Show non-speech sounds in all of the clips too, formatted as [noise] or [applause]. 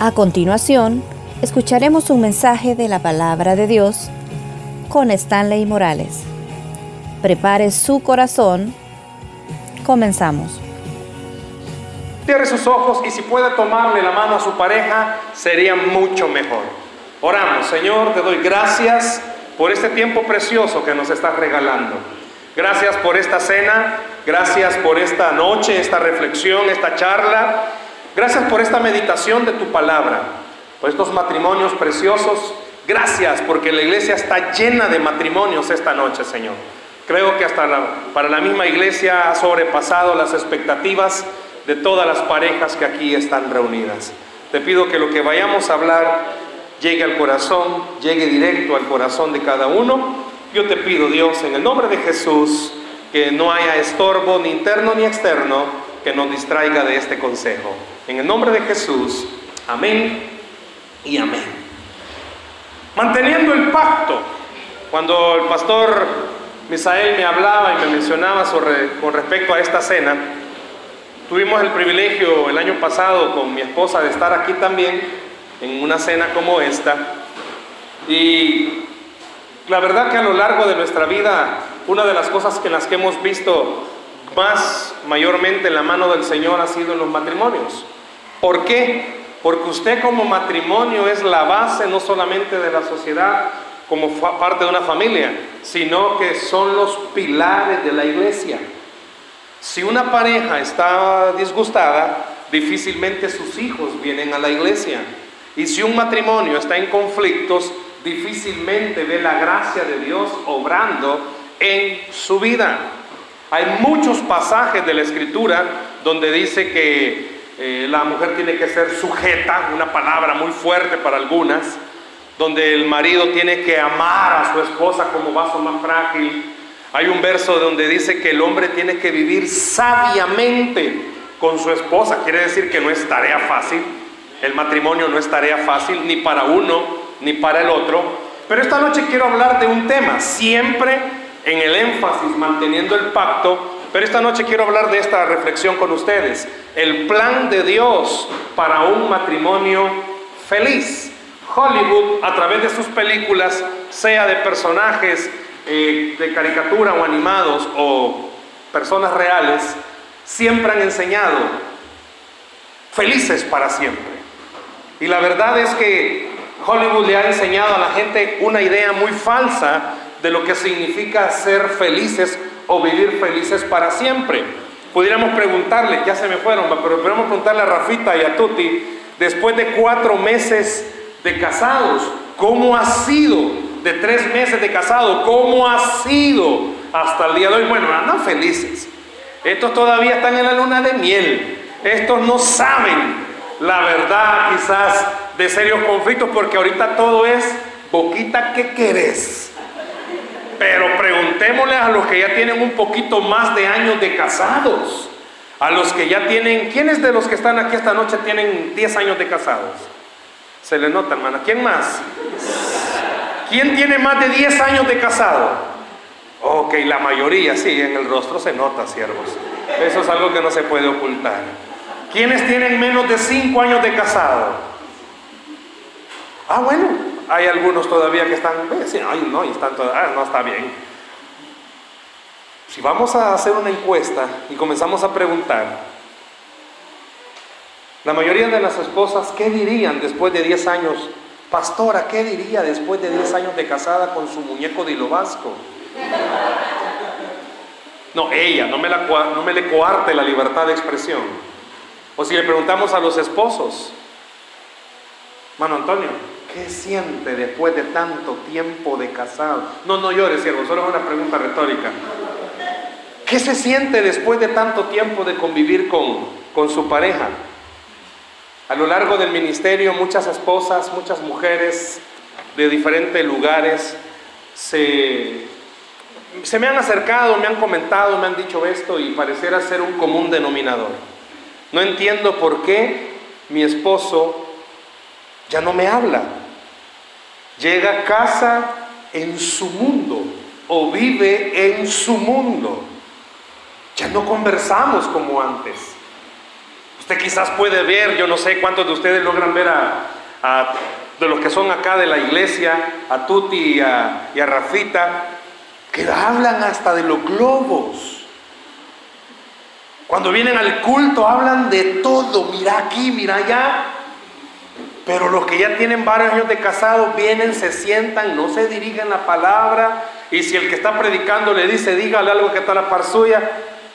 A continuación, escucharemos un mensaje de la palabra de Dios con Stanley Morales. Prepare su corazón. Comenzamos. Cierre sus ojos y si puede tomarle la mano a su pareja, sería mucho mejor. Oramos, Señor, te doy gracias por este tiempo precioso que nos estás regalando. Gracias por esta cena, gracias por esta noche, esta reflexión, esta charla. Gracias por esta meditación de tu palabra, por estos matrimonios preciosos. Gracias porque la iglesia está llena de matrimonios esta noche, Señor. Creo que hasta para la misma iglesia ha sobrepasado las expectativas de todas las parejas que aquí están reunidas. Te pido que lo que vayamos a hablar llegue al corazón, llegue directo al corazón de cada uno. Yo te pido, Dios, en el nombre de Jesús, que no haya estorbo ni interno ni externo que nos distraiga de este consejo. En el nombre de Jesús, amén y amén. Manteniendo el pacto, cuando el pastor Misael me hablaba y me mencionaba con respecto a esta cena, Tuvimos el privilegio el año pasado con mi esposa de estar aquí también en una cena como esta. Y la verdad que a lo largo de nuestra vida, una de las cosas en las que hemos visto más mayormente en la mano del Señor ha sido en los matrimonios. ¿Por qué? Porque usted como matrimonio es la base no solamente de la sociedad como parte de una familia, sino que son los pilares de la iglesia. Si una pareja está disgustada, difícilmente sus hijos vienen a la iglesia. Y si un matrimonio está en conflictos, difícilmente ve la gracia de Dios obrando en su vida. Hay muchos pasajes de la escritura donde dice que eh, la mujer tiene que ser sujeta, una palabra muy fuerte para algunas, donde el marido tiene que amar a su esposa como vaso más frágil, hay un verso donde dice que el hombre tiene que vivir sabiamente con su esposa. Quiere decir que no es tarea fácil. El matrimonio no es tarea fácil ni para uno ni para el otro. Pero esta noche quiero hablar de un tema, siempre en el énfasis, manteniendo el pacto. Pero esta noche quiero hablar de esta reflexión con ustedes. El plan de Dios para un matrimonio feliz. Hollywood, a través de sus películas, sea de personajes eh, de caricatura o animados o personas reales, siempre han enseñado felices para siempre. Y la verdad es que Hollywood le ha enseñado a la gente una idea muy falsa de lo que significa ser felices o vivir felices para siempre. Pudiéramos preguntarle, ya se me fueron, pero podríamos preguntarle a Rafita y a Tuti, después de cuatro meses de casados, ¿cómo ha sido de tres meses de casado, ¿cómo ha sido hasta el día de hoy? Bueno, andan felices. Estos todavía están en la luna de miel. Estos no saben la verdad quizás de serios conflictos porque ahorita todo es boquita que querés. Pero preguntémosle a los que ya tienen un poquito más de años de casados. A los que ya tienen, ¿quiénes de los que están aquí esta noche tienen 10 años de casados? Se le nota, hermana. ¿Quién más? ¿Quién tiene más de 10 años de casado? Ok, la mayoría, sí, en el rostro se nota, siervos. Eso es algo que no se puede ocultar. ¿Quiénes tienen menos de 5 años de casado? Ah, bueno, hay algunos todavía que están, ay, no, y están todavía, ah, no está bien. Si vamos a hacer una encuesta y comenzamos a preguntar, la mayoría de las esposas, ¿qué dirían después de 10 años Pastora, ¿qué diría después de 10 años de casada con su muñeco de hilo vasco? No, ella, no me, la, le coarte la libertad de expresión. O si le preguntamos a los esposos, mano Antonio, ¿qué siente después de tanto tiempo de casado? No, no llores, siervo, solo es una pregunta retórica. ¿Qué se siente después de tanto tiempo de convivir con, con su pareja? A lo largo del ministerio muchas esposas, muchas mujeres de diferentes lugares se, se me han acercado, me han comentado, me han dicho esto y pareciera ser un común denominador. No entiendo por qué mi esposo ya no me habla. Llega a casa en su mundo o vive en su mundo. Ya no conversamos como antes. Usted quizás puede ver, yo no sé cuántos de ustedes logran ver a, de los que son acá de la iglesia, a Tuti y a, y a Rafita, que hablan hasta de los globos. Cuando vienen al culto hablan de todo, mira aquí, mira allá. Pero los que ya tienen varios años de casados vienen, se sientan, no se dirigen la palabra. Y si el que está predicando le dice, dígale algo que está a la par suya,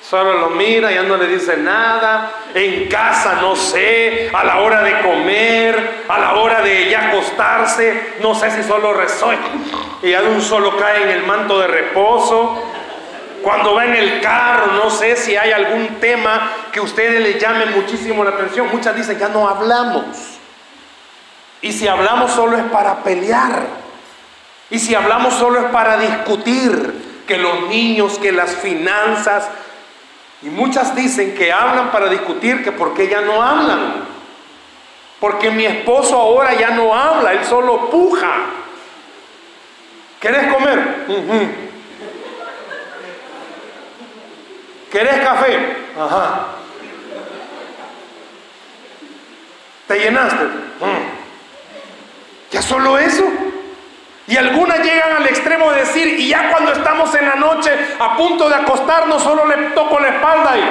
solo lo mira, ya no le dice nada. En casa, no sé, a la hora de comer, a la hora de ya acostarse, no sé si solo resuena y ya de un solo cae en el manto de reposo. Cuando va en el carro, no sé si hay algún tema que a ustedes les llame muchísimo la atención. Muchas dicen, ya no hablamos. Y si hablamos solo es para pelear. Y si hablamos solo es para discutir que los niños, que las finanzas. Y muchas dicen que hablan para discutir que por qué ya no hablan. Porque mi esposo ahora ya no habla, él solo puja. ¿Querés comer? ¿Querés café? Ajá. ¿Te llenaste? Ya solo eso. Y algunas llegan al extremo de decir, y ya cuando estamos en la noche a punto de acostarnos, solo le toco la espalda y...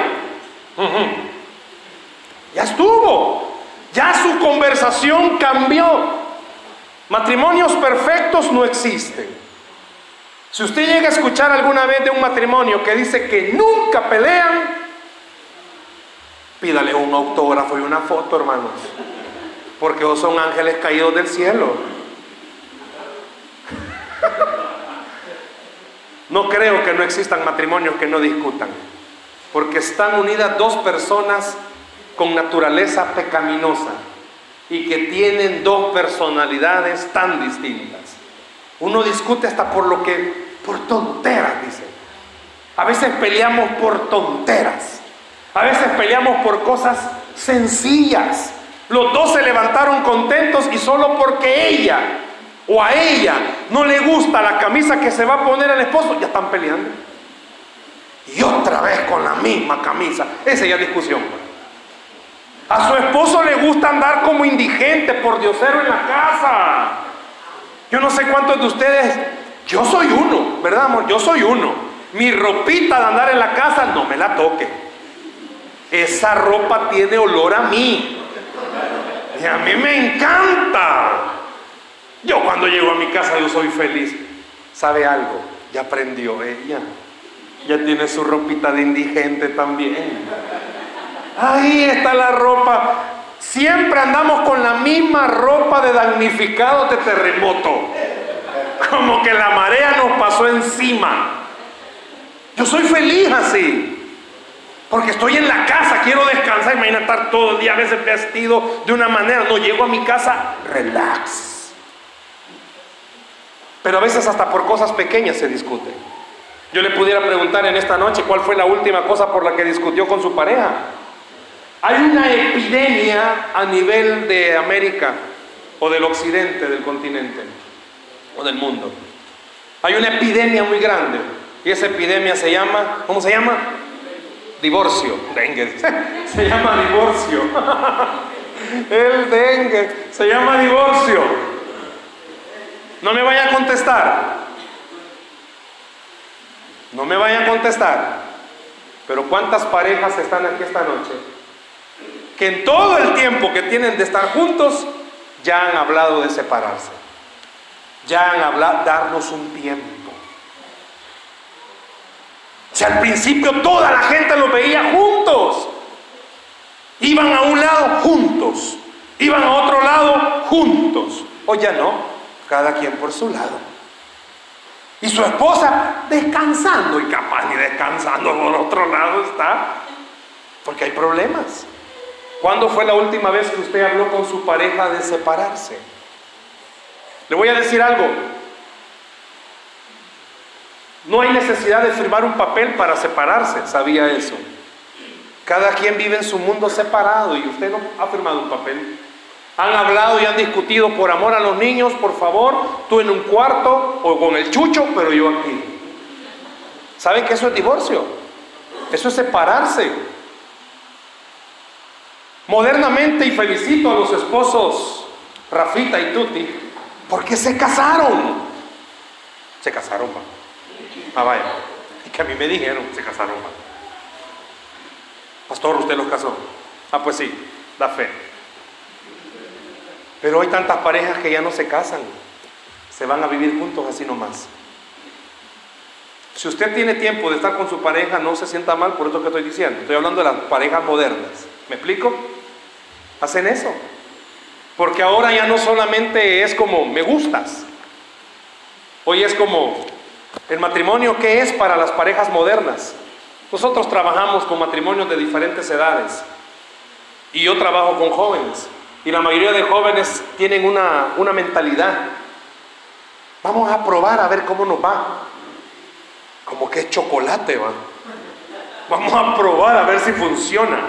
Ya estuvo. Ya su conversación cambió. Matrimonios perfectos no existen. Si usted llega a escuchar alguna vez de un matrimonio que dice que nunca pelean, pídale un autógrafo y una foto, hermanos porque son ángeles caídos del cielo. No creo que no existan matrimonios que no discutan, porque están unidas dos personas con naturaleza pecaminosa y que tienen dos personalidades tan distintas. Uno discute hasta por lo que, por tonteras, dice. A veces peleamos por tonteras. A veces peleamos por cosas sencillas. Los dos se levantaron contentos y solo porque ella o a ella no le gusta la camisa que se va a poner el esposo, ya están peleando. Y otra vez con la misma camisa. Esa ya es discusión. A su esposo le gusta andar como indigente, por diosero en la casa. Yo no sé cuántos de ustedes, yo soy uno, ¿verdad, amor? Yo soy uno. Mi ropita de andar en la casa, no me la toque. Esa ropa tiene olor a mí. A mí me encanta. Yo cuando llego a mi casa yo soy feliz. ¿Sabe algo? Ya aprendió ella. Ya tiene su ropita de indigente también. Ahí está la ropa. Siempre andamos con la misma ropa de damnificados de terremoto. Como que la marea nos pasó encima. Yo soy feliz así. Porque estoy en la casa, quiero descansar. Imagina estar todo el día a veces vestido de una manera. No llego a mi casa, relax. Pero a veces hasta por cosas pequeñas se discute. Yo le pudiera preguntar en esta noche cuál fue la última cosa por la que discutió con su pareja. Hay una epidemia a nivel de América o del occidente del continente o del mundo. Hay una epidemia muy grande y esa epidemia se llama, ¿cómo se llama? Divorcio, dengue. [laughs] Se llama divorcio. [laughs] El dengue se llama divorcio. No me vaya a contestar. No me vaya a contestar. Pero ¿cuántas parejas están aquí esta noche? Que en todo el tiempo que tienen de estar juntos, ya han hablado de separarse. Ya han hablado, darnos un tiempo. Si al principio toda la gente los veía juntos, iban a un lado juntos, iban a otro lado juntos. O ya no, cada quien por su lado. Y su esposa descansando, y capaz ni descansando por otro lado está, porque hay problemas. ¿Cuándo fue la última vez que usted habló con su pareja de separarse? Le voy a decir algo, no hay necesidad de firmar un papel para separarse, sabía eso. Cada quien vive en su mundo separado y usted no ha firmado un papel. Han hablado y han discutido por amor a los niños, por favor, tú en un cuarto o con el chucho, pero yo aquí. ¿Saben que eso es divorcio? Eso es separarse. modernamente y felicito a los esposos Rafita y Tuti porque se casaron. Se casaron. Ah, vaya. Y que a mí me dijeron, se casaron, va. Pastor, ¿usted los casó? Ah, pues sí, da fe. Pero hay tantas parejas que ya no se casan, se van a vivir juntos así nomás. Si usted tiene tiempo de estar con su pareja, no se sienta mal por eso que estoy diciendo. Estoy hablando de las parejas modernas. ¿Me explico? Hacen eso. Porque ahora ya no solamente es como me gustas. Hoy es como el matrimonio que es para las parejas modernas. Nosotros trabajamos con matrimonios de diferentes edades. Y yo trabajo con jóvenes. Y la mayoría de jóvenes tienen una, una mentalidad. Vamos a probar a ver cómo nos va. Como que es chocolate, va. Vamos a probar a ver si funciona.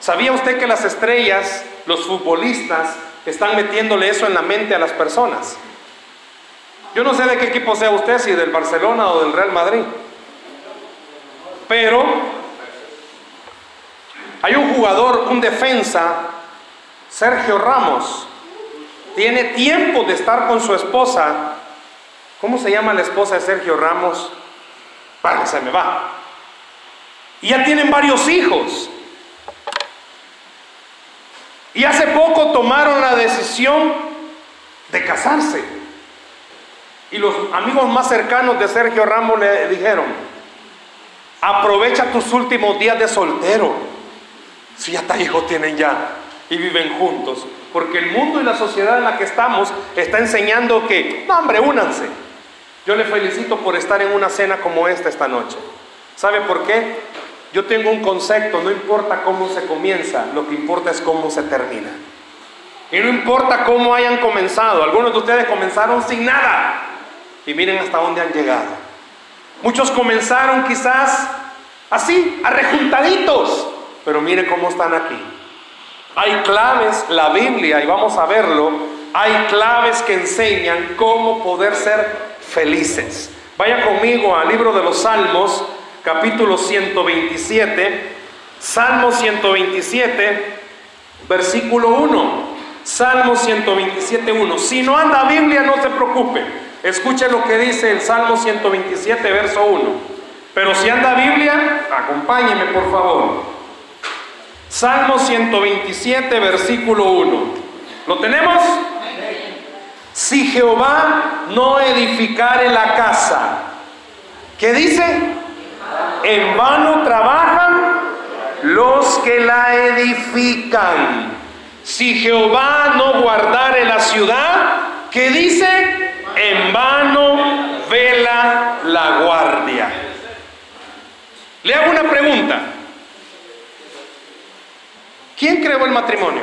¿Sabía usted que las estrellas, los futbolistas, están metiéndole eso en la mente a las personas? Yo no sé de qué equipo sea usted, si del Barcelona o del Real Madrid. Pero hay un jugador, un defensa, Sergio Ramos, tiene tiempo de estar con su esposa. ¿Cómo se llama la esposa de Sergio Ramos? Bueno, se me va. Y ya tienen varios hijos. Y hace poco tomaron la decisión de casarse. Y los amigos más cercanos de Sergio Ramos le dijeron, aprovecha tus últimos días de soltero. Si hasta hijos tienen ya y viven juntos. Porque el mundo y la sociedad en la que estamos está enseñando que, hombre, únanse. Yo le felicito por estar en una cena como esta esta noche. ¿Sabe por qué? Yo tengo un concepto, no importa cómo se comienza, lo que importa es cómo se termina. Y no importa cómo hayan comenzado, algunos de ustedes comenzaron sin nada y miren hasta dónde han llegado. Muchos comenzaron quizás así, arrejuntaditos, pero miren cómo están aquí. Hay claves, la Biblia, y vamos a verlo, hay claves que enseñan cómo poder ser felices. Vaya conmigo al libro de los Salmos, capítulo 127, Salmo 127, versículo 1. Salmo 127, 1. Si no anda Biblia, no se preocupe. Escuche lo que dice el Salmo 127, verso 1. Pero si anda Biblia, acompáñeme por favor. Salmo 127, versículo 1. ¿Lo tenemos? Si Jehová no edificare la casa, ¿qué dice? En vano trabajan los que la edifican. Si Jehová no guardare la ciudad, ¿qué dice? En vano vela la guardia. Le hago una pregunta. ¿Quién creó el matrimonio?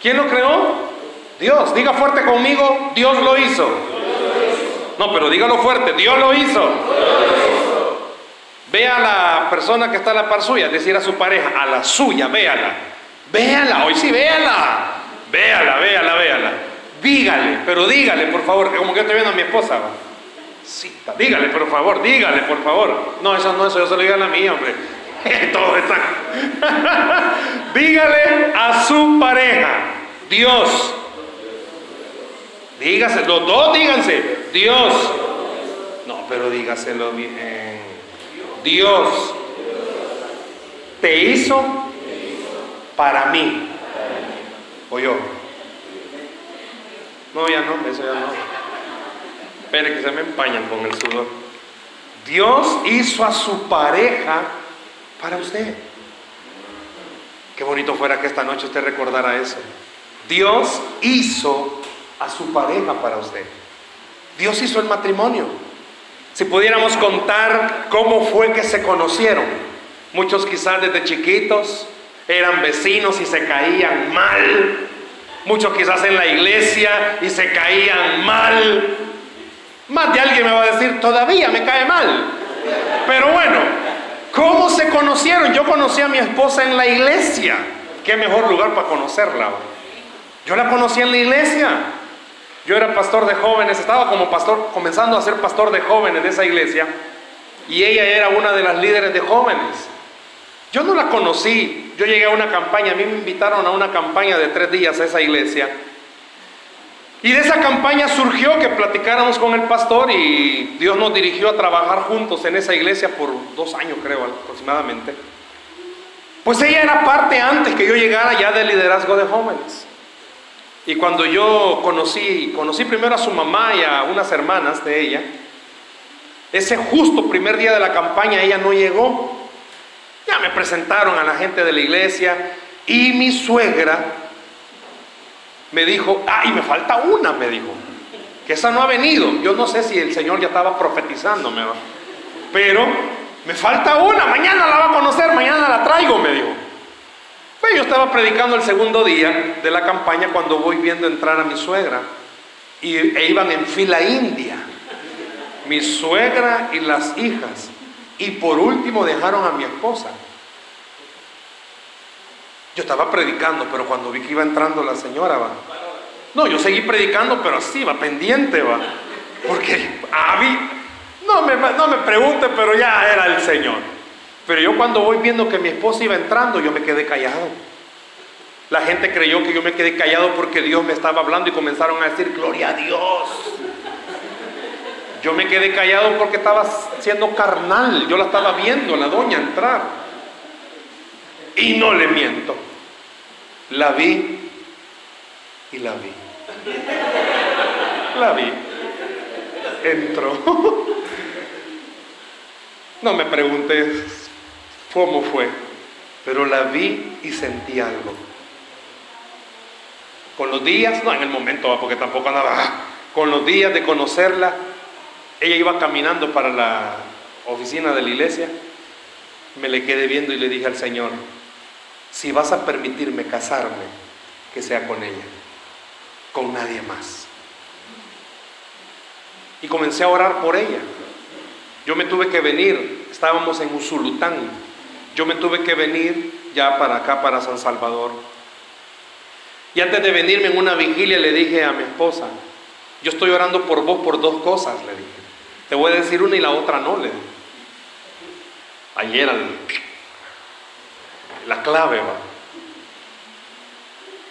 ¿Quién lo creó? Dios. Diga fuerte conmigo, Dios lo hizo. No, pero dígalo fuerte, Dios lo hizo. Vea a la persona que está a la par suya, decir a su pareja, a la suya, véala. Véala, hoy sí, véala. Véala, véala, véala. Dígale, pero dígale, por favor, que como que estoy viendo a mi esposa. Dígale, por favor, dígale, por favor. No, eso no, eso yo se lo digo a la mía, hombre. [laughs] Todo está. [laughs] dígale a su pareja, Dios. Dígase, los dos díganse, Dios. No, pero dígaselo bien. Dios te hizo para mí. O yo. No, ya no, eso ya no. Espere que se me empañan con el sudor. Dios hizo a su pareja para usted. Qué bonito fuera que esta noche usted recordara eso. Dios hizo a su pareja para usted. Dios hizo el matrimonio. Si pudiéramos contar cómo fue que se conocieron, muchos quizás desde chiquitos eran vecinos y se caían mal, muchos quizás en la iglesia y se caían mal. Más de alguien me va a decir, todavía me cae mal. Pero bueno, ¿cómo se conocieron? Yo conocí a mi esposa en la iglesia. ¿Qué mejor lugar para conocerla? Yo la conocí en la iglesia. Yo era pastor de jóvenes, estaba como pastor, comenzando a ser pastor de jóvenes de esa iglesia, y ella era una de las líderes de jóvenes. Yo no la conocí. Yo llegué a una campaña, a mí me invitaron a una campaña de tres días a esa iglesia. Y de esa campaña surgió que platicáramos con el pastor y Dios nos dirigió a trabajar juntos en esa iglesia por dos años, creo, aproximadamente. Pues ella era parte antes que yo llegara ya del liderazgo de jóvenes. Y cuando yo conocí, conocí primero a su mamá y a unas hermanas de ella, ese justo primer día de la campaña ella no llegó. Ya me presentaron a la gente de la iglesia y mi suegra me dijo, ay, me falta una, me dijo, que esa no ha venido. Yo no sé si el Señor ya estaba profetizándome, pero me falta una, mañana la va a conocer, mañana la traigo, me dijo. Pues yo estaba predicando el segundo día de la campaña cuando voy viendo entrar a mi suegra y, e iban en fila india, mi suegra y las hijas. Y por último dejaron a mi esposa. Yo estaba predicando, pero cuando vi que iba entrando la señora, va. No, yo seguí predicando, pero así, va, pendiente, va. Porque a mí, no me, no me pregunte, pero ya era el Señor. Pero yo cuando voy viendo que mi esposa iba entrando, yo me quedé callado. La gente creyó que yo me quedé callado porque Dios me estaba hablando y comenzaron a decir, gloria a Dios. Yo me quedé callado porque estaba siendo carnal. Yo la estaba viendo, la doña, entrar. Y no le miento. La vi y la vi. La vi. Entró. No me preguntes cómo fue, pero la vi y sentí algo. Con los días, no en el momento, porque tampoco andaba, con los días de conocerla, ella iba caminando para la oficina de la iglesia, me le quedé viendo y le dije al Señor, si vas a permitirme casarme, que sea con ella, con nadie más. Y comencé a orar por ella. Yo me tuve que venir, estábamos en Usulután, yo me tuve que venir ya para acá, para San Salvador. Y antes de venirme en una vigilia le dije a mi esposa, yo estoy orando por vos por dos cosas, le dije. Te voy a decir una y la otra no, le. Ayer la clave va.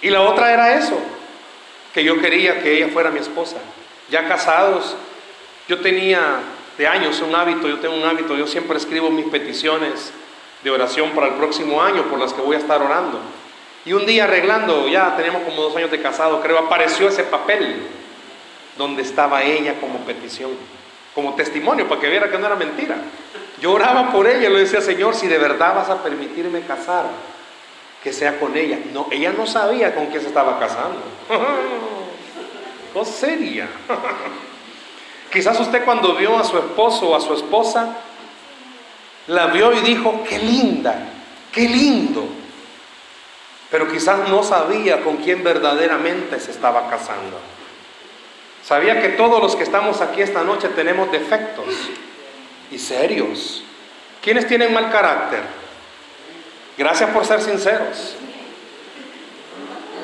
Y la otra era eso, que yo quería que ella fuera mi esposa. Ya casados, yo tenía de años un hábito, yo tengo un hábito, yo siempre escribo mis peticiones de oración para el próximo año por las que voy a estar orando. Y un día arreglando, ya tenemos como dos años de casado, creo, apareció ese papel donde estaba ella como petición, como testimonio, para que viera que no era mentira. Yo oraba por ella, le decía, Señor, si de verdad vas a permitirme casar, que sea con ella. No, ella no sabía con quién se estaba casando. [laughs] No sería. [laughs] Quizás usted cuando vio a su esposo o a su esposa, la vio y dijo, qué linda, qué lindo. Pero quizás no sabía con quién verdaderamente se estaba casando. Sabía que todos los que estamos aquí esta noche tenemos defectos y serios. ¿Quiénes tienen mal carácter? Gracias por ser sinceros.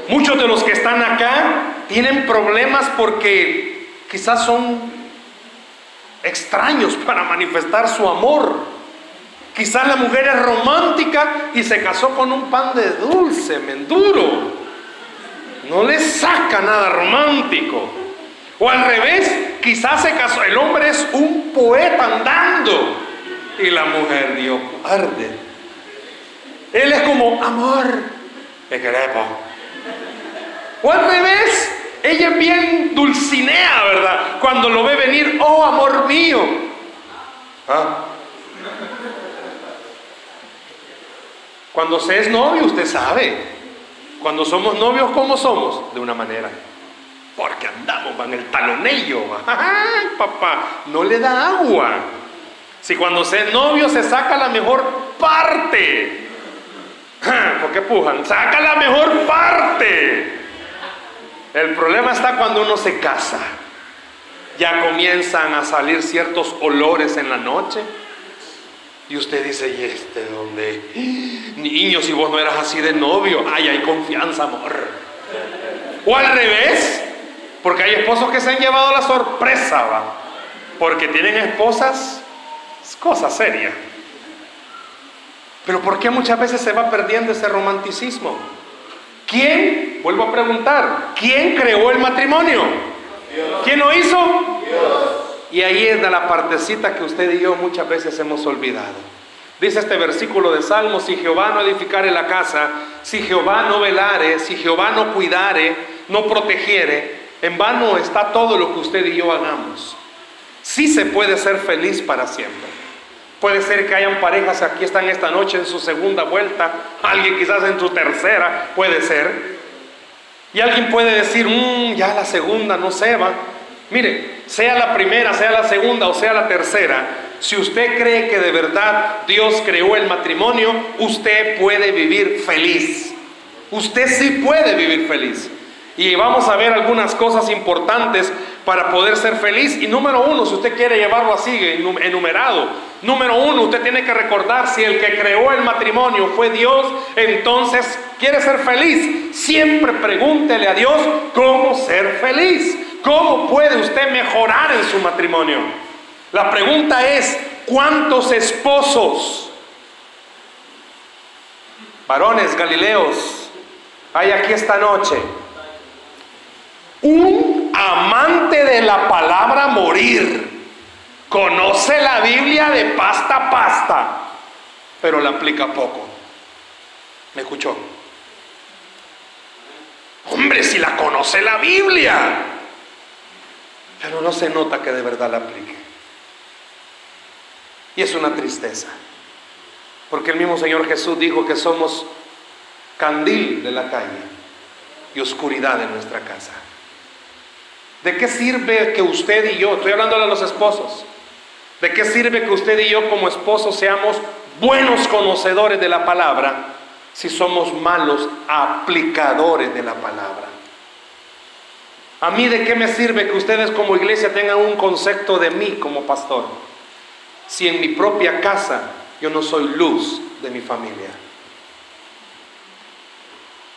Muchos de los que están acá tienen problemas porque quizás son extraños para manifestar su amor. Quizás la mujer es romántica y se casó con un pan de dulce, menduro. No le saca nada romántico. O al revés, quizás se casó, el hombre es un poeta andando y la mujer dio arde. Él es como amor, te queremos. O al revés, ella es bien dulcinea, ¿verdad? Cuando lo ve venir, oh amor mío. ¿Ah? Cuando se es novio, usted sabe. Cuando somos novios, ¿cómo somos? De una manera porque andamos en el talonello. Ay, papá, no le da agua. Si cuando se es novio se saca la mejor parte. ¿Por qué pujan? Saca la mejor parte. El problema está cuando uno se casa. Ya comienzan a salir ciertos olores en la noche. Y usted dice, ¿y este dónde? Niño, si vos no eras así de novio, ay, hay confianza, amor. O al revés, porque hay esposos que se han llevado la sorpresa, ¿va? Porque tienen esposas, es cosa seria. Pero ¿por qué muchas veces se va perdiendo ese romanticismo? ¿Quién, vuelvo a preguntar, quién creó el matrimonio? ¿Quién lo hizo? Y ahí es la partecita que usted y yo muchas veces hemos olvidado. Dice este versículo de Salmo, si Jehová no edificare la casa, si Jehová no velare, si Jehová no cuidare, no protegiere, en vano está todo lo que usted y yo hagamos. Sí se puede ser feliz para siempre. Puede ser que hayan parejas aquí están esta noche en su segunda vuelta, alguien quizás en su tercera, puede ser. Y alguien puede decir, mmm, ya la segunda no se va. Mire, sea la primera, sea la segunda o sea la tercera, si usted cree que de verdad Dios creó el matrimonio, usted puede vivir feliz. Usted sí puede vivir feliz. Y vamos a ver algunas cosas importantes para poder ser feliz. Y número uno, si usted quiere llevarlo así, enumerado, número uno, usted tiene que recordar si el que creó el matrimonio fue Dios, entonces quiere ser feliz. Siempre pregúntele a Dios cómo ser feliz. ¿Cómo puede usted mejorar en su matrimonio? La pregunta es, ¿cuántos esposos, varones galileos, hay aquí esta noche? Un amante de la palabra morir. Conoce la Biblia de pasta a pasta, pero la aplica poco. ¿Me escuchó? Hombre, si la conoce la Biblia, pero no se nota que de verdad la aplique. Y es una tristeza, porque el mismo Señor Jesús dijo que somos candil de la calle y oscuridad de nuestra casa. ¿De qué sirve que usted y yo, estoy hablando a los esposos, ¿de qué sirve que usted y yo como esposos seamos buenos conocedores de la palabra si somos malos aplicadores de la palabra? ¿A mí de qué me sirve que ustedes como iglesia tengan un concepto de mí como pastor? Si en mi propia casa yo no soy luz de mi familia.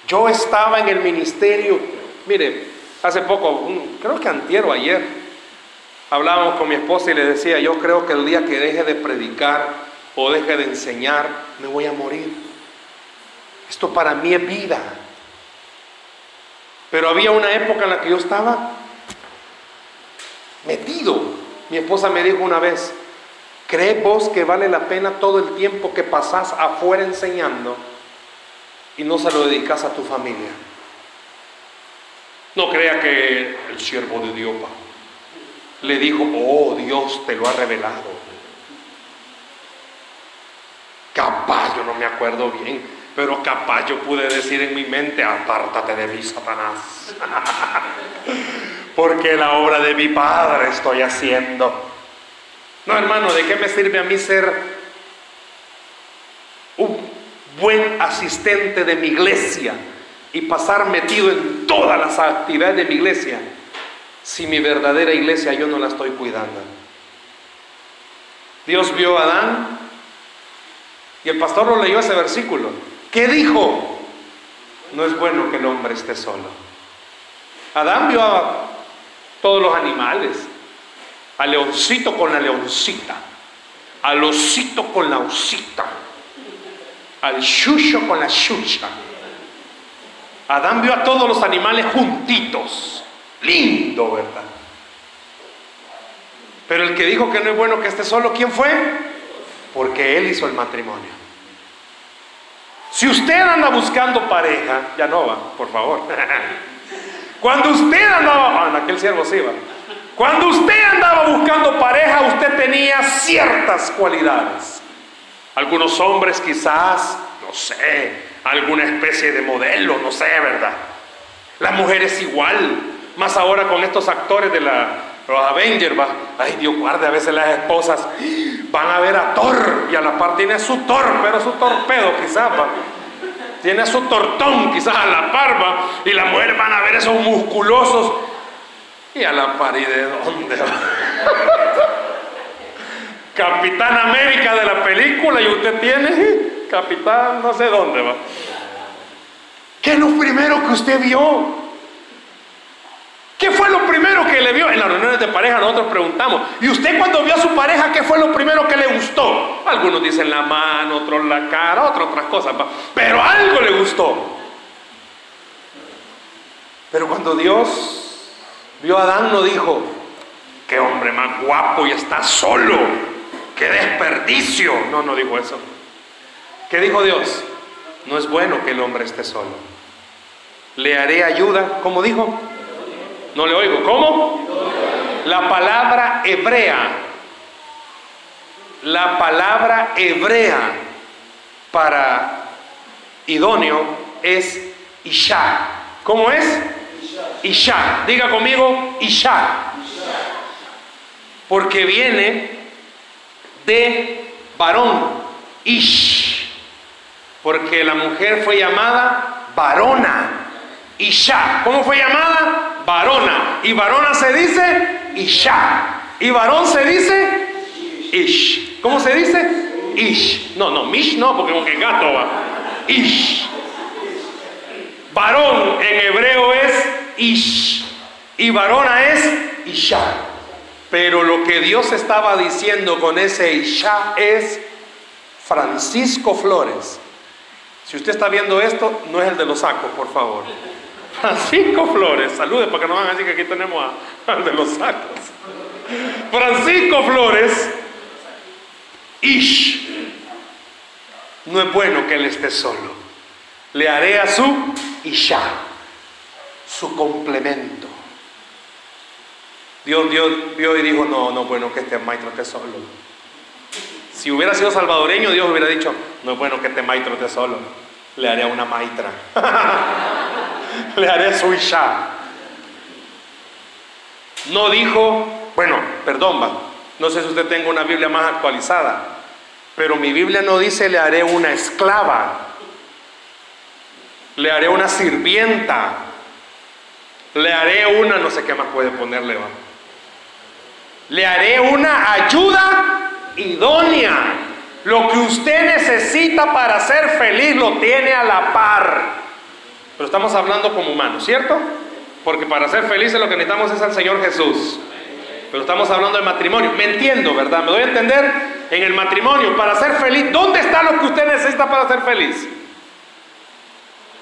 Yo estaba en el ministerio, mire, hace poco, creo que antiero ayer, hablábamos con mi esposa y le decía, yo creo que el día que deje de predicar o deje de enseñar, me voy a morir. Esto para mí es vida. Pero había una época en la que yo estaba metido. Mi esposa me dijo una vez, ¿cree vos que vale la pena todo el tiempo que pasás afuera enseñando y no se lo dedicas a tu familia? No crea que el siervo de Dios le dijo, oh Dios te lo ha revelado. Capaz, yo no me acuerdo bien, pero capaz yo pude decir en mi mente, apártate de mí, Satanás. [laughs] Porque la obra de mi Padre estoy haciendo. No, hermano, ¿de qué me sirve a mí ser un buen asistente de mi iglesia y pasar metido en todas las actividades de mi iglesia si mi verdadera iglesia yo no la estoy cuidando? Dios vio a Adán y el pastor lo leyó ese versículo. ¿Qué dijo? No es bueno que el hombre esté solo. Adán vio a todos los animales, al leoncito con la leoncita, al osito con la osita, al chucho con la chucha. Adán vio a todos los animales juntitos. Lindo, ¿verdad? Pero el que dijo que no es bueno que esté solo, ¿quién fue? Porque él hizo el matrimonio. Si usted anda buscando pareja, ya no va, por favor. [laughs] Cuando usted andaba, ah, en aquel siervo sí va. Cuando usted andaba buscando pareja, usted tenía ciertas cualidades. Algunos hombres quizás, no sé, alguna especie de modelo, no sé, ¿verdad? Las mujeres igual, más ahora con estos actores de la, los Avengers, va. Ay, Dios guarde, a veces las esposas van a ver a Thor y a la par tiene su Thor, pero su torpedo quizás, va. Tiene su tortón quizás a la par, va. Y las mujeres van a ver esos musculosos y a la par, ¿y de dónde va? Capitán América de la película y usted tiene capitán no sé dónde va. ¿Qué es lo primero que usted vio? ¿Qué fue lo primero que le vio? En las reuniones de pareja nosotros preguntamos, ¿y usted cuando vio a su pareja qué fue lo primero que le gustó? Algunos dicen la mano, otros la cara, otras otras cosas, pero algo le gustó. Pero cuando Dios vio a Adán no dijo, qué hombre más guapo y está solo, qué desperdicio. No, no dijo eso. ¿Qué dijo Dios? No es bueno que el hombre esté solo. Le haré ayuda, ¿cómo dijo? No le oigo. ¿Cómo? La palabra hebrea. La palabra hebrea para idóneo es Isha. ¿Cómo es? Isha. Diga conmigo, Isha. Porque viene de varón. Ish. Porque la mujer fue llamada varona. Isha. ¿Cómo fue llamada? varona. Y varona se dice Isha. Y varón se dice Ish. ¿Cómo se dice? Ish. No, no, Mish no, porque como que gato va. Ish. Varón en hebreo es Ish. Y varona es Isha. Pero lo que Dios estaba diciendo con ese Isha es Francisco Flores. Si usted está viendo esto, no es el de los sacos, por favor. Francisco Flores, salude para que no van a decir que aquí tenemos al de los sacos. Francisco Flores, Ish, no es bueno que él esté solo. Le haré a su Isha, su complemento. Dios, Dios vio y dijo, no, no bueno que este maestro esté solo. Si hubiera sido salvadoreño, Dios hubiera dicho, no es bueno que este maestro esté solo. Le haré una maitra. [laughs] le haré su Isha. No dijo, bueno, perdón, va, no sé si usted tenga una Biblia más actualizada, pero mi Biblia no dice le haré una esclava, le haré una sirvienta, le haré una, no sé qué más puede ponerle, va. Le haré una ayuda idónea. Lo que usted necesita para ser feliz lo tiene a la par. Pero estamos hablando como humanos, ¿cierto? Porque para ser felices lo que necesitamos es al Señor Jesús. Pero estamos hablando de matrimonio. Me entiendo, ¿verdad? Me doy a entender en el matrimonio. Para ser feliz, ¿dónde está lo que usted necesita para ser feliz?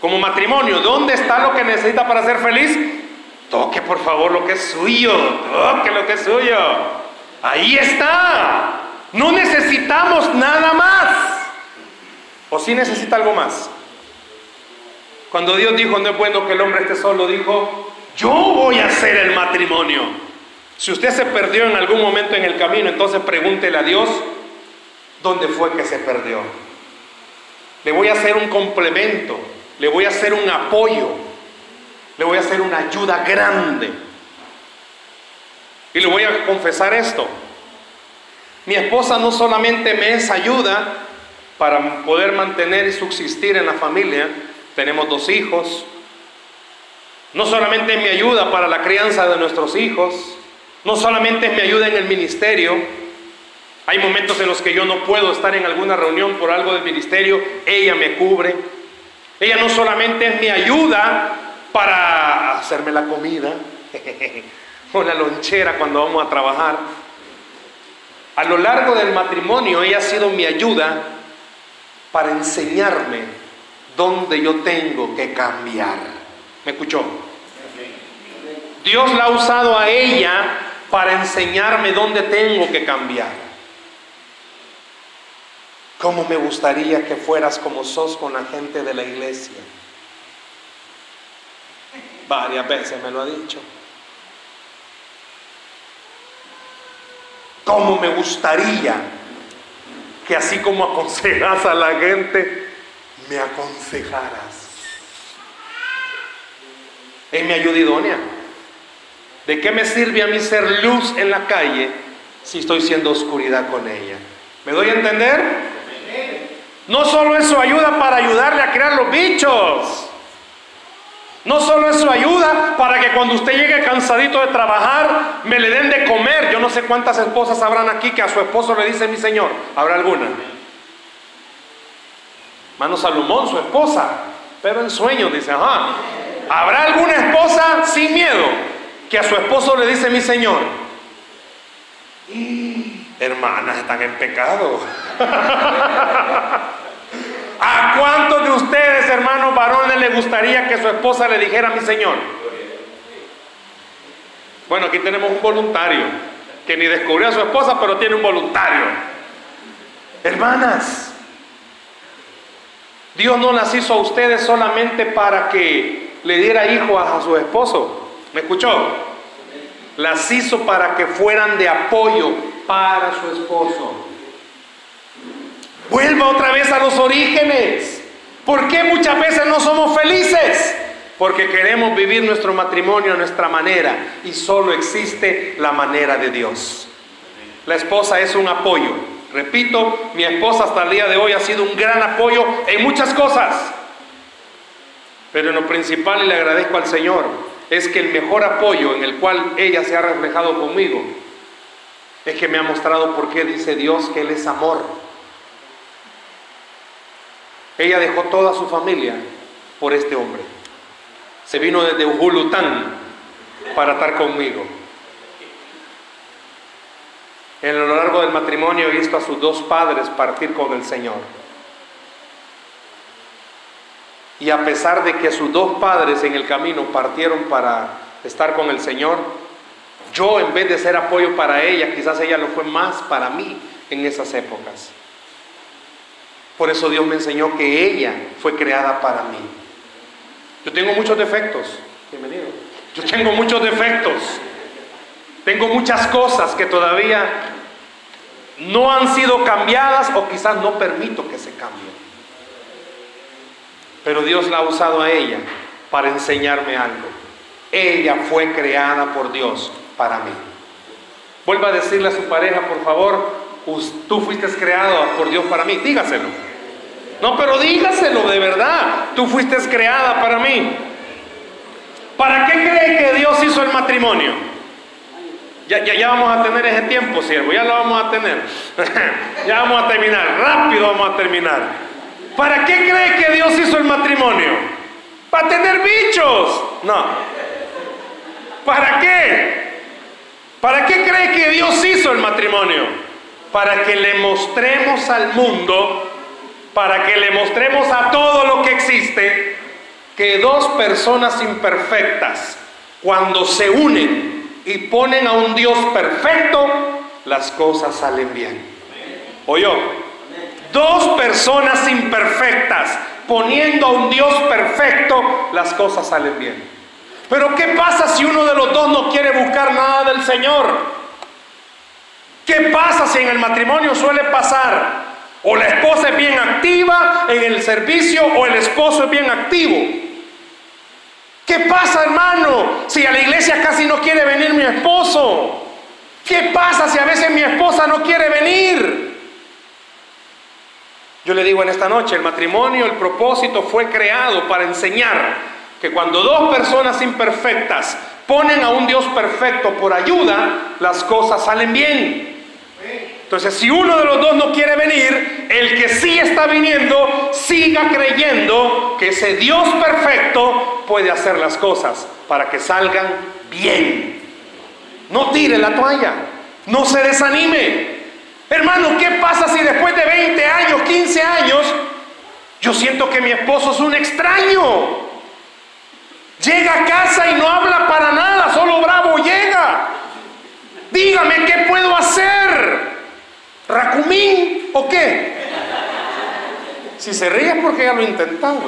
Como matrimonio, ¿dónde está lo que necesita para ser feliz? Toque por favor lo que es suyo. Toque lo que es suyo. Ahí está. No necesitamos nada más. ¿O sí necesita algo más? Cuando Dios dijo, no es bueno que el hombre esté solo, dijo, yo voy a hacer el matrimonio. Si usted se perdió en algún momento en el camino, entonces pregúntele a Dios, ¿dónde fue que se perdió? Le voy a hacer un complemento, le voy a hacer un apoyo, le voy a hacer una ayuda grande. Y le voy a confesar esto. Mi esposa no solamente me es ayuda para poder mantener y subsistir en la familia, tenemos dos hijos. No solamente mi ayuda para la crianza de nuestros hijos, no solamente mi ayuda en el ministerio. Hay momentos en los que yo no puedo estar en alguna reunión por algo del ministerio, ella me cubre. Ella no solamente es mi ayuda para hacerme la comida [laughs] o la lonchera cuando vamos a trabajar. A lo largo del matrimonio ella ha sido mi ayuda para enseñarme donde yo tengo que cambiar. ¿Me escuchó? Dios la ha usado a ella para enseñarme dónde tengo que cambiar. ¿Cómo me gustaría que fueras como sos con la gente de la iglesia? Varias veces me lo ha dicho. ¿Cómo me gustaría que así como aconsejas a la gente, me aconsejaras. Es mi ayuda idónea. ¿De qué me sirve a mí ser luz en la calle si estoy siendo oscuridad con ella? ¿Me doy a entender? No solo es su ayuda para ayudarle a crear los bichos. No solo es su ayuda para que cuando usted llegue cansadito de trabajar, me le den de comer. Yo no sé cuántas esposas habrán aquí que a su esposo le dice mi Señor. ¿Habrá alguna? Mano Salomón, su esposa, pero en sueño, dice, ajá. ¿Habrá alguna esposa sin miedo? que a su esposo le dice mi Señor. Hermanas, están en pecado. [laughs] ¿A cuántos de ustedes, hermanos varones, les gustaría que su esposa le dijera mi Señor? Bueno, aquí tenemos un voluntario que ni descubrió a su esposa, pero tiene un voluntario. Hermanas, Dios no las hizo a ustedes solamente para que le diera hijos a su esposo. ¿Me escuchó? Las hizo para que fueran de apoyo para su esposo. Vuelva otra vez a los orígenes. ¿Por qué muchas veces no somos felices? Porque queremos vivir nuestro matrimonio a nuestra manera y solo existe la manera de Dios. La esposa es un apoyo. Repito, mi esposa hasta el día de hoy ha sido un gran apoyo en muchas cosas. Pero en lo principal, y le agradezco al Señor, es que el mejor apoyo en el cual ella se ha reflejado conmigo es que me ha mostrado por qué dice Dios que Él es amor. Ella dejó toda su familia por este hombre. Se vino desde Ujulután para estar conmigo. En lo largo del matrimonio he visto a sus dos padres partir con el Señor. Y a pesar de que sus dos padres en el camino partieron para estar con el Señor, yo en vez de ser apoyo para ella, quizás ella lo fue más para mí en esas épocas. Por eso Dios me enseñó que ella fue creada para mí. Yo tengo muchos defectos. Bienvenido. Yo tengo muchos defectos. Tengo muchas cosas que todavía no han sido cambiadas o quizás no permito que se cambien. Pero Dios la ha usado a ella para enseñarme algo. Ella fue creada por Dios para mí. Vuelva a decirle a su pareja, por favor, tú fuiste creado por Dios para mí. Dígaselo. No, pero dígaselo de verdad. Tú fuiste creada para mí. ¿Para qué cree que Dios hizo el matrimonio? Ya, ya, ya, vamos a tener ese tiempo, siervo, ya lo vamos a tener. [laughs] ya vamos a terminar, rápido vamos a terminar. ¿Para qué cree que Dios hizo el matrimonio? ¿Para tener bichos? No. ¿Para qué? ¿Para qué cree que Dios hizo el matrimonio? Para que le mostremos al mundo, para que le mostremos a todo lo que existe, que dos personas imperfectas, cuando se unen y ponen a un Dios perfecto, las cosas salen bien. ¿Oyó? Dos personas imperfectas poniendo a un Dios perfecto, las cosas salen bien. Pero ¿qué pasa si uno de los dos no quiere buscar nada del Señor? ¿Qué pasa si en el matrimonio suele pasar? O la esposa es bien activa en el servicio o el esposo es bien activo. ¿Qué pasa, hermano, si a la iglesia casi no quiere venir mi esposo? ¿Qué pasa si a veces mi esposa no quiere venir? Yo le digo en esta noche, el matrimonio, el propósito fue creado para enseñar que cuando dos personas imperfectas ponen a un Dios perfecto por ayuda, las cosas salen bien. Entonces, si uno de los dos no quiere venir, el que sí está viniendo, siga creyendo que ese Dios perfecto puede hacer las cosas para que salgan bien. No tire la toalla, no se desanime. Hermano, ¿qué pasa si después de 20 años, 15 años, yo siento que mi esposo es un extraño? Llega a casa y no habla para nada, solo bravo llega. Dígame, ¿qué puedo hacer? ¿Racumín o qué? Si se ríe es porque ya lo he intentado.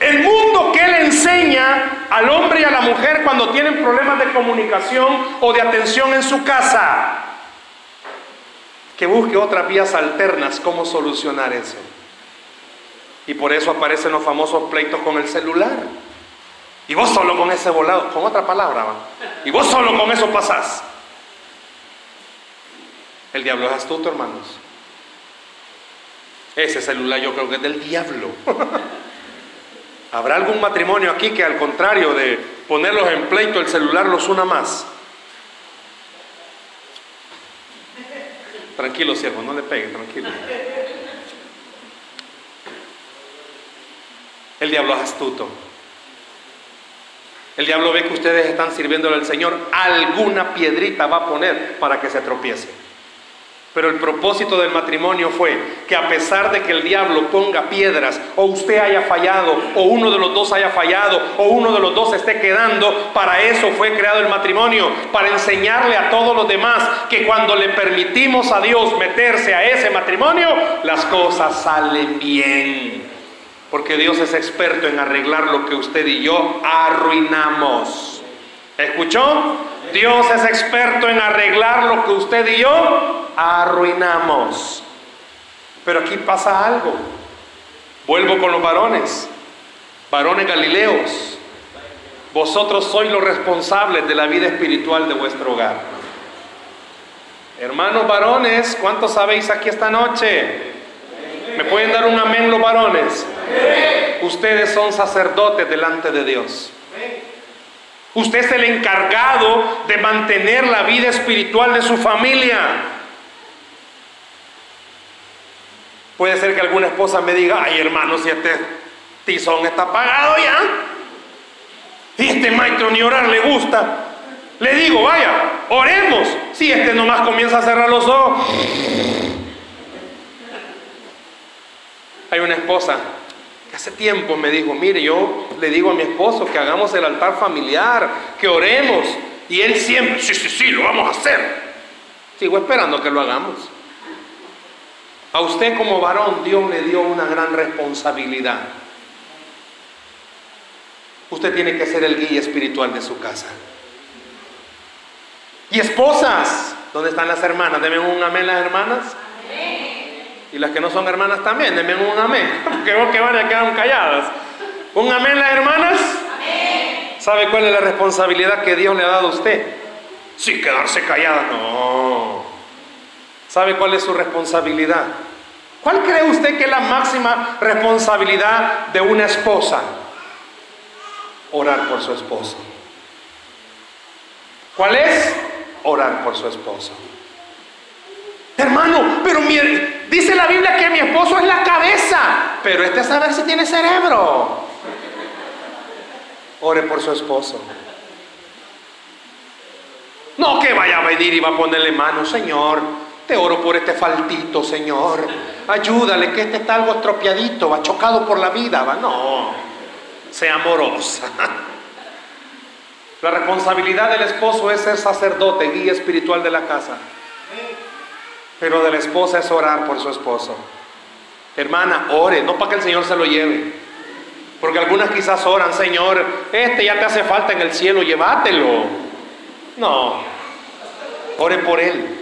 El mundo que le enseña al hombre y a la mujer cuando tienen problemas de comunicación o de atención en su casa, que busque otras vías alternas, cómo solucionar eso. Y por eso aparecen los famosos pleitos con el celular. Y vos solo con ese volado, con otra palabra, y vos solo con eso pasás. El diablo es astuto, hermanos. Ese celular yo creo que es del diablo. [laughs] ¿Habrá algún matrimonio aquí que al contrario de ponerlos en pleito, el celular los una más? Tranquilo, siervo, no le peguen, tranquilo. El diablo es astuto. El diablo ve que ustedes están sirviéndole al Señor, alguna piedrita va a poner para que se tropiece. Pero el propósito del matrimonio fue que a pesar de que el diablo ponga piedras, o usted haya fallado, o uno de los dos haya fallado, o uno de los dos esté quedando, para eso fue creado el matrimonio, para enseñarle a todos los demás que cuando le permitimos a Dios meterse a ese matrimonio, las cosas salen bien. Porque Dios es experto en arreglar lo que usted y yo arruinamos. ¿Escuchó? Dios es experto en arreglar lo que usted y yo arruinamos. Pero aquí pasa algo. Vuelvo con los varones, varones galileos. Vosotros sois los responsables de la vida espiritual de vuestro hogar. Hermanos varones, ¿cuántos sabéis aquí esta noche? ¿Me pueden dar un amén los varones? Ustedes son sacerdotes delante de Dios. Usted es el encargado de mantener la vida espiritual de su familia. Puede ser que alguna esposa me diga, ay hermano, si este tizón está apagado ya. Y este maestro ni orar le gusta. Le digo, vaya, oremos. Si este nomás comienza a cerrar los ojos. Hay una esposa Hace tiempo me dijo, mire, yo le digo a mi esposo que hagamos el altar familiar, que oremos. Y él siempre, sí, sí, sí, lo vamos a hacer. Sigo esperando que lo hagamos. A usted como varón Dios le dio una gran responsabilidad. Usted tiene que ser el guía espiritual de su casa. Y esposas, ¿dónde están las hermanas? Deben un amén las hermanas. Y las que no son hermanas también, denme un amén. [laughs] Porque vos que van a quedar calladas. Un amén las hermanas. ¿Sabe cuál es la responsabilidad que Dios le ha dado a usted? Sí, quedarse callada. No. ¿Sabe cuál es su responsabilidad? ¿Cuál cree usted que es la máxima responsabilidad de una esposa? Orar por su esposo. ¿Cuál es? Orar por su esposo. Hermano, pero dice la Biblia que mi esposo es la cabeza, pero este es saber si tiene cerebro. Ore por su esposo. No que vaya a venir y va a ponerle mano, Señor. Te oro por este faltito, Señor. Ayúdale, que este está algo estropeadito, va chocado por la vida, va. No, sea amorosa. La responsabilidad del esposo es ser sacerdote, guía espiritual de la casa. Pero de la esposa es orar por su esposo. Hermana, ore, no para que el Señor se lo lleve. Porque algunas quizás oran, Señor, este ya te hace falta en el cielo, llévatelo. No, ore por él.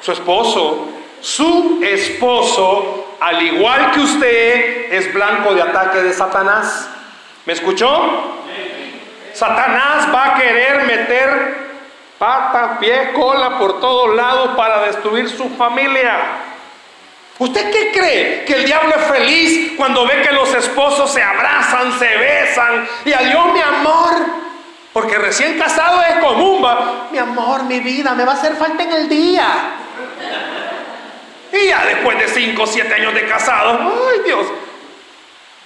Su esposo, su esposo, al igual que usted, es blanco de ataque de Satanás. ¿Me escuchó? Satanás va a querer meter pata, pie, cola por todos lados para destruir su familia. ¿Usted qué cree? ¿Que el diablo es feliz cuando ve que los esposos se abrazan, se besan y adiós mi amor? Porque recién casado es común, va. Mi amor, mi vida, me va a hacer falta en el día. Y ya después de 5 o 7 años de casado, ay Dios,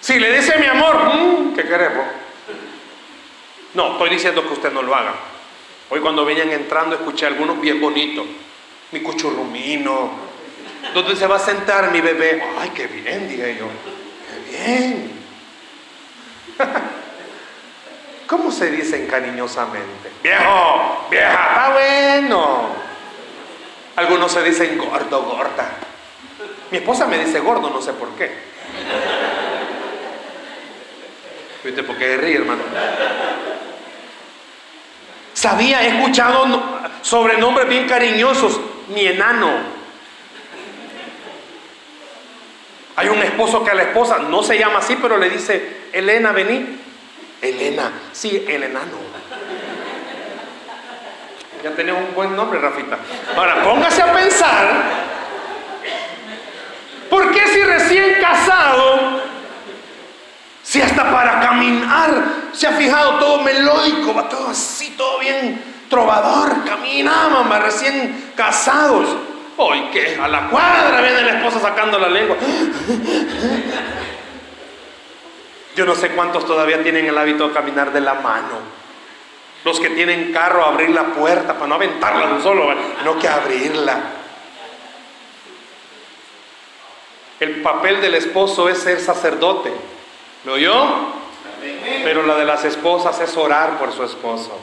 si le dice mi amor, mm, ¿qué queremos? No, estoy diciendo que usted no lo haga. Hoy cuando venían entrando escuché algunos bien bonitos. Mi cuchurrumino. ¿Dónde se va a sentar mi bebé? Ay, qué bien, dije yo. Qué bien. [laughs] ¿Cómo se dicen cariñosamente? Viejo, vieja, está bueno. Algunos se dicen gordo, gorda. Mi esposa me dice gordo, no sé por qué. ¿Viste por qué ríe, hermano? Sabía, he escuchado sobrenombres bien cariñosos, mi enano. Hay un esposo que a la esposa no se llama así, pero le dice, Elena, vení. Elena, sí, el enano. Ya tenemos un buen nombre, Rafita. Ahora, póngase a pensar, ¿por qué si recién casado si hasta para caminar se ha fijado todo melódico, va todo así, todo bien trovador, camina, mamá, recién casados. Hoy que a la cuadra viene la esposa sacando la lengua. Yo no sé cuántos todavía tienen el hábito de caminar de la mano. Los que tienen carro, abrir la puerta para no aventarla de un solo, no que abrirla. El papel del esposo es ser sacerdote. ¿Me oyó? Pero la de las esposas es orar por su esposo.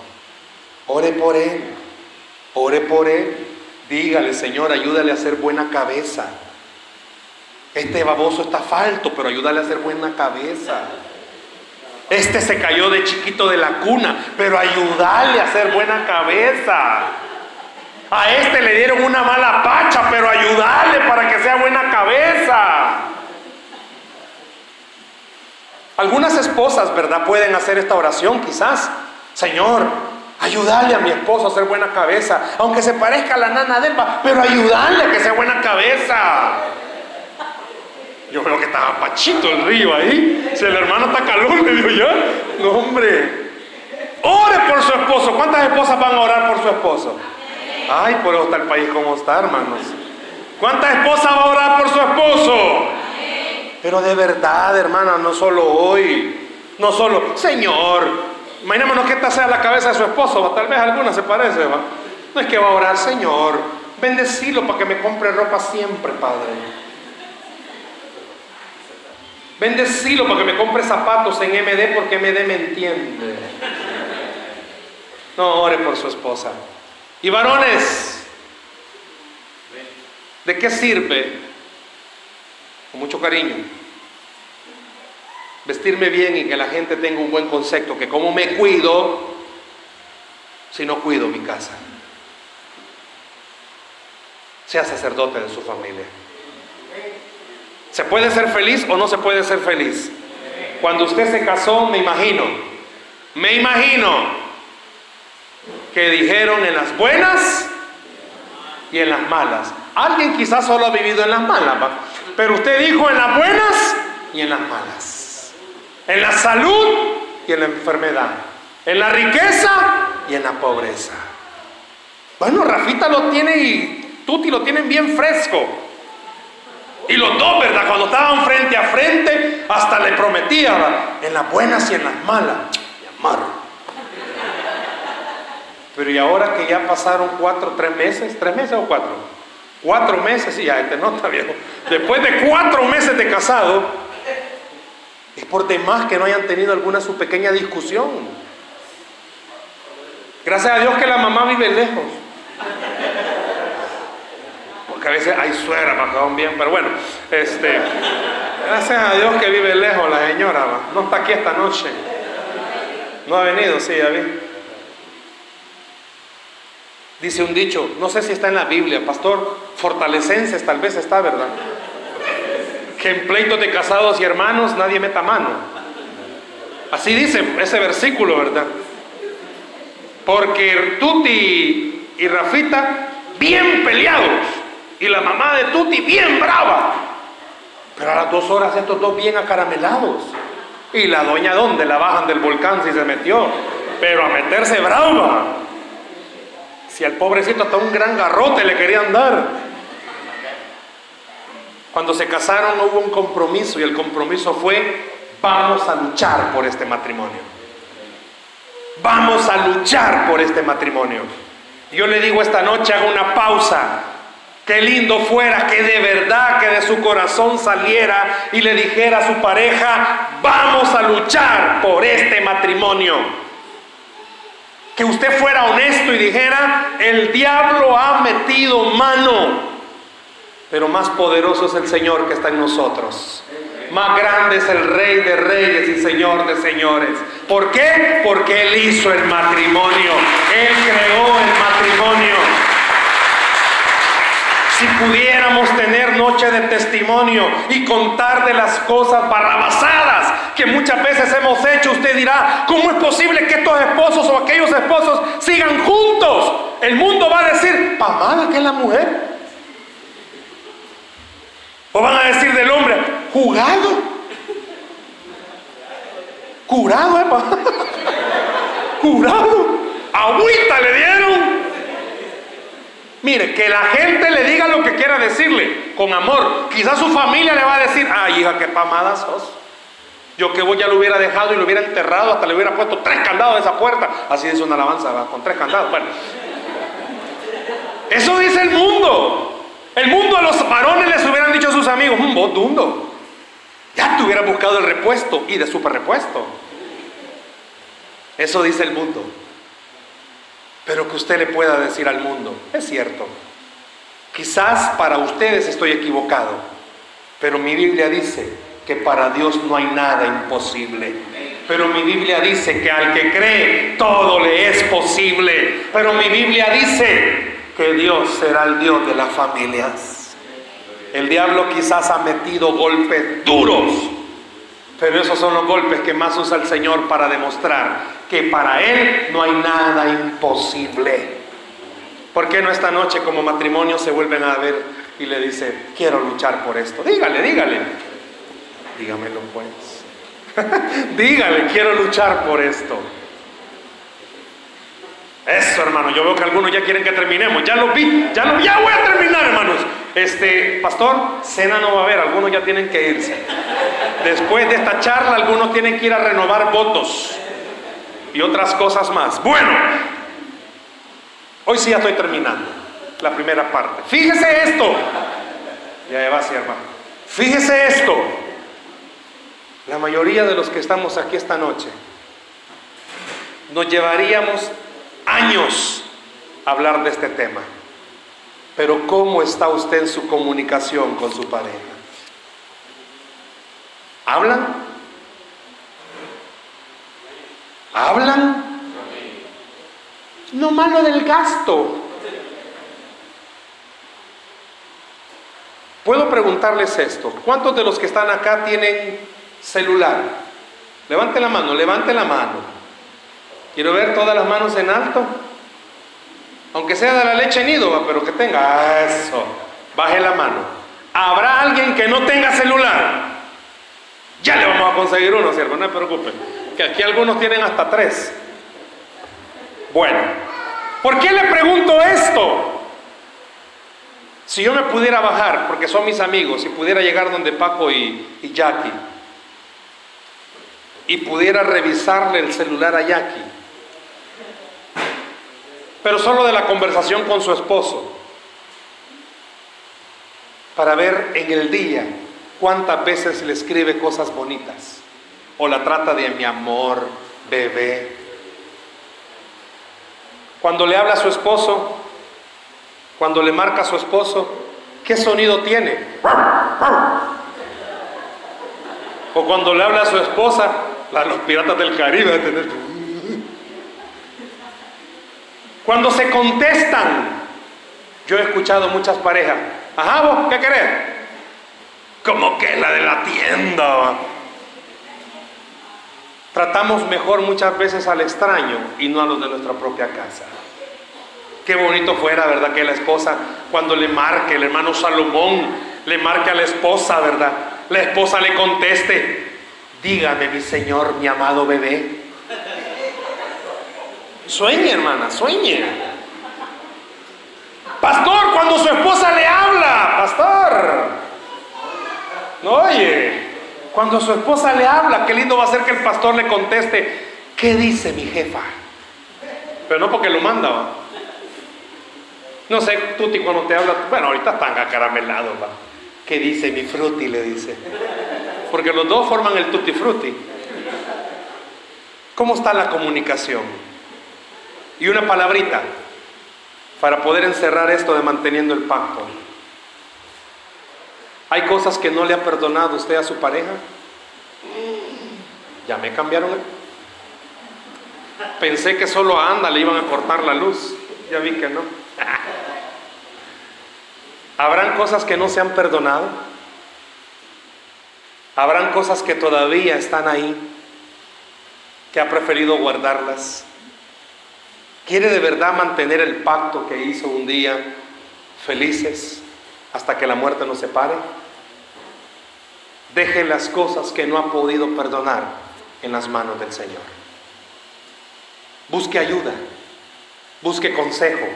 Ore por él. Ore por él. Dígale, Señor, ayúdale a hacer buena cabeza. Este baboso está falto, pero ayúdale a hacer buena cabeza. Este se cayó de chiquito de la cuna, pero ayúdale a hacer buena cabeza. A este le dieron una mala pacha, pero ayúdale para que sea buena cabeza. Algunas esposas, ¿verdad? Pueden hacer esta oración quizás. Señor, ayúdale a mi esposo a ser buena cabeza, aunque se parezca a la nana de pero ayúdale a que sea buena cabeza. Yo veo que estaba pachito el río ahí. Si el hermano está calor, me dijo ya. No, hombre. Ore por su esposo. ¿Cuántas esposas van a orar por su esposo? Ay, por eso está el país como está, hermanos. ¿Cuántas esposas va a orar por su esposo? Pero de verdad, hermana, no solo hoy. No solo, Señor, imaginémonos que esta sea la cabeza de su esposo. Tal vez alguna se parece, ¿va? No es que va a orar, Señor, bendecilo para que me compre ropa siempre, Padre. Bendecilo para que me compre zapatos en MD porque MD me entiende. No, ore por su esposa. Y varones, ¿de qué sirve? Con mucho cariño. Vestirme bien y que la gente tenga un buen concepto, que como me cuido si no cuido mi casa. Sea sacerdote de su familia. ¿Se puede ser feliz o no se puede ser feliz? Cuando usted se casó, me imagino, me imagino que dijeron en las buenas y en las malas. Alguien quizás solo ha vivido en las malas, pero usted dijo en las buenas y en las malas. En la salud y en la enfermedad. En la riqueza y en la pobreza. Bueno, Rafita lo tiene y Tuti lo tienen bien fresco. Y los dos, ¿verdad? Cuando estaban frente a frente, hasta le prometía, en las buenas y en las malas, me amaron. Pero y ahora que ya pasaron cuatro, tres meses, tres meses o cuatro, cuatro meses, y ya este no está viejo. Después de cuatro meses de casado, es por demás que no hayan tenido alguna su pequeña discusión. Gracias a Dios que la mamá vive lejos que a veces hay suegra para bien, pero bueno, este, gracias a Dios que vive lejos la señora, no está aquí esta noche. No ha venido, sí, ya vi. Dice un dicho, no sé si está en la Biblia, pastor, fortalecenses tal vez está, ¿verdad? Que en pleitos de casados y hermanos nadie meta mano. Así dice ese versículo, ¿verdad? Porque Tuti y Rafita, bien peleados, y la mamá de Tuti bien brava. Pero a las dos horas estos dos bien acaramelados. Y la doña dónde la bajan del volcán si se metió. Pero a meterse brava. Si al pobrecito hasta un gran garrote le querían dar. Cuando se casaron hubo un compromiso y el compromiso fue vamos a luchar por este matrimonio. Vamos a luchar por este matrimonio. Yo le digo esta noche, hago una pausa Qué lindo fuera que de verdad, que de su corazón saliera y le dijera a su pareja, vamos a luchar por este matrimonio. Que usted fuera honesto y dijera, el diablo ha metido mano, pero más poderoso es el Señor que está en nosotros. Más grande es el Rey de Reyes y Señor de Señores. ¿Por qué? Porque Él hizo el matrimonio. Él creó el matrimonio. Si pudiéramos tener noche de testimonio y contar de las cosas barrabasadas que muchas veces hemos hecho, usted dirá, ¿cómo es posible que estos esposos o aquellos esposos sigan juntos? El mundo va a decir, pamada que es la mujer. O van a decir del hombre, jugado. Curado, ¿eh? [laughs] Curado. Agüita le dieron. Mire, que la gente le diga lo que quiera decirle, con amor. Quizás su familia le va a decir, ay hija, qué pamada sos. Yo que voy ya lo hubiera dejado y lo hubiera enterrado, hasta le hubiera puesto tres candados a esa puerta. Así dice una alabanza, con tres candados. Bueno, eso dice el mundo. El mundo a los varones les hubieran dicho a sus amigos, un vos dundo. Ya te hubiera buscado el repuesto y de super repuesto. Eso dice el mundo. Pero que usted le pueda decir al mundo, es cierto. Quizás para ustedes estoy equivocado, pero mi Biblia dice que para Dios no hay nada imposible. Pero mi Biblia dice que al que cree todo le es posible. Pero mi Biblia dice que Dios será el Dios de las familias. El diablo quizás ha metido golpes duros, pero esos son los golpes que más usa el Señor para demostrar que para Él no hay nada imposible. ¿Por qué no esta noche como matrimonio se vuelven a ver y le dice, quiero luchar por esto? Dígale, dígale. Dígamelo pues. [laughs] Dígale, quiero luchar por esto. Eso, hermano. Yo veo que algunos ya quieren que terminemos. Ya lo vi. Ya lo ya voy a terminar, hermanos. Este, pastor, cena no va a haber. Algunos ya tienen que irse. Después de esta charla, algunos tienen que ir a renovar votos y otras cosas más. Bueno, hoy sí ya estoy terminando la primera parte. Fíjese esto. Ya va, sí, hermano. Fíjese esto. La mayoría de los que estamos aquí esta noche nos llevaríamos años hablar de este tema. Pero ¿cómo está usted en su comunicación con su pareja? ¿Hablan? ¿Hablan? No malo del gasto. Puedo preguntarles esto. ¿Cuántos de los que están acá tienen celular. Levante la mano, levante la mano. Quiero ver todas las manos en alto. Aunque sea de la leche nido, pero que tenga eso. Baje la mano. ¿Habrá alguien que no tenga celular? Ya le vamos a conseguir uno, siervo, no se preocupe. Que aquí algunos tienen hasta tres. Bueno, ¿por qué le pregunto esto? Si yo me pudiera bajar, porque son mis amigos, y pudiera llegar donde Paco y, y Jackie, y pudiera revisarle el celular a Jackie, pero solo de la conversación con su esposo, para ver en el día cuántas veces le escribe cosas bonitas o la trata de mi amor, bebé. Cuando le habla a su esposo, cuando le marca a su esposo, ¿qué sonido tiene? O cuando le habla a su esposa, los piratas del Caribe. Cuando se contestan, yo he escuchado muchas parejas, ajá, vos, ¿qué querés? Como que la de la tienda. Tratamos mejor muchas veces al extraño y no a los de nuestra propia casa. Qué bonito fuera, ¿verdad? Que la esposa, cuando le marque, el hermano Salomón le marque a la esposa, ¿verdad? La esposa le conteste, Dígame, mi Señor, mi amado bebé. Sueñe, hermana, sueñe. Pastor, cuando su esposa le habla, pastor. No oye, cuando su esposa le habla, qué lindo va a ser que el pastor le conteste, ¿qué dice mi jefa? Pero no porque lo manda, No sé, Tuti cuando te habla, bueno, ahorita están acaramelados, va. ¿Qué dice mi fruti? Le dice porque los dos forman el tutti frutti. ¿Cómo está la comunicación? Y una palabrita para poder encerrar esto de manteniendo el pacto. ¿Hay cosas que no le ha perdonado usted a su pareja? Ya me cambiaron. Pensé que solo a Anda le iban a cortar la luz. Ya vi que no. ¿Habrán cosas que no se han perdonado? Habrán cosas que todavía están ahí, que ha preferido guardarlas. ¿Quiere de verdad mantener el pacto que hizo un día felices hasta que la muerte nos separe? Deje las cosas que no ha podido perdonar en las manos del Señor. Busque ayuda, busque consejo,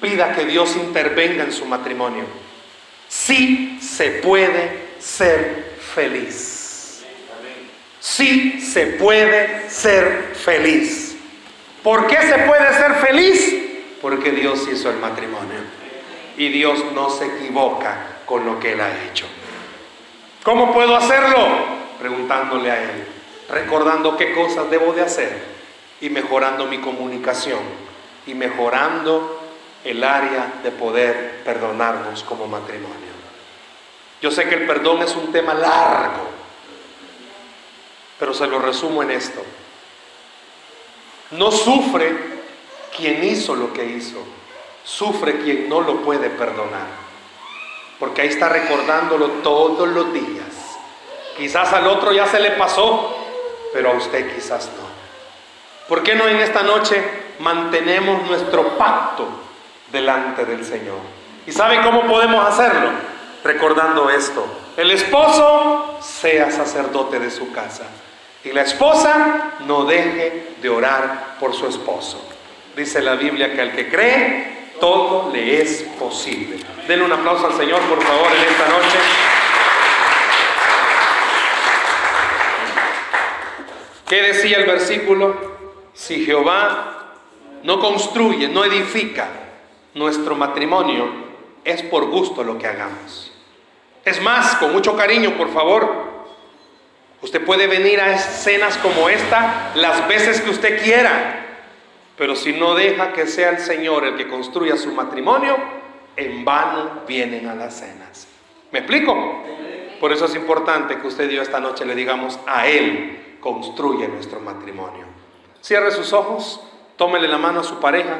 pida que Dios intervenga en su matrimonio. Sí se puede ser feliz. Sí se puede ser feliz. ¿Por qué se puede ser feliz? Porque Dios hizo el matrimonio. Y Dios no se equivoca con lo que Él ha hecho. ¿Cómo puedo hacerlo? Preguntándole a Él, recordando qué cosas debo de hacer y mejorando mi comunicación y mejorando el área de poder perdonarnos como matrimonio. Yo sé que el perdón es un tema largo, pero se lo resumo en esto. No sufre quien hizo lo que hizo, sufre quien no lo puede perdonar. Porque ahí está recordándolo todos los días. Quizás al otro ya se le pasó, pero a usted quizás no. ¿Por qué no en esta noche mantenemos nuestro pacto delante del Señor? ¿Y sabe cómo podemos hacerlo? Recordando esto. El esposo sea sacerdote de su casa. Y la esposa no deje de orar por su esposo. Dice la Biblia que al que cree, todo le es posible. Denle un aplauso al Señor, por favor, en esta noche. ¿Qué decía el versículo? Si Jehová no construye, no edifica nuestro matrimonio, es por gusto lo que hagamos. Es más, con mucho cariño, por favor, usted puede venir a escenas como esta las veces que usted quiera, pero si no deja que sea el Señor el que construya su matrimonio, en vano vienen a las cenas. ¿Me explico? Por eso es importante que usted y yo esta noche le digamos a Él, construye nuestro matrimonio. Cierre sus ojos, tómele la mano a su pareja.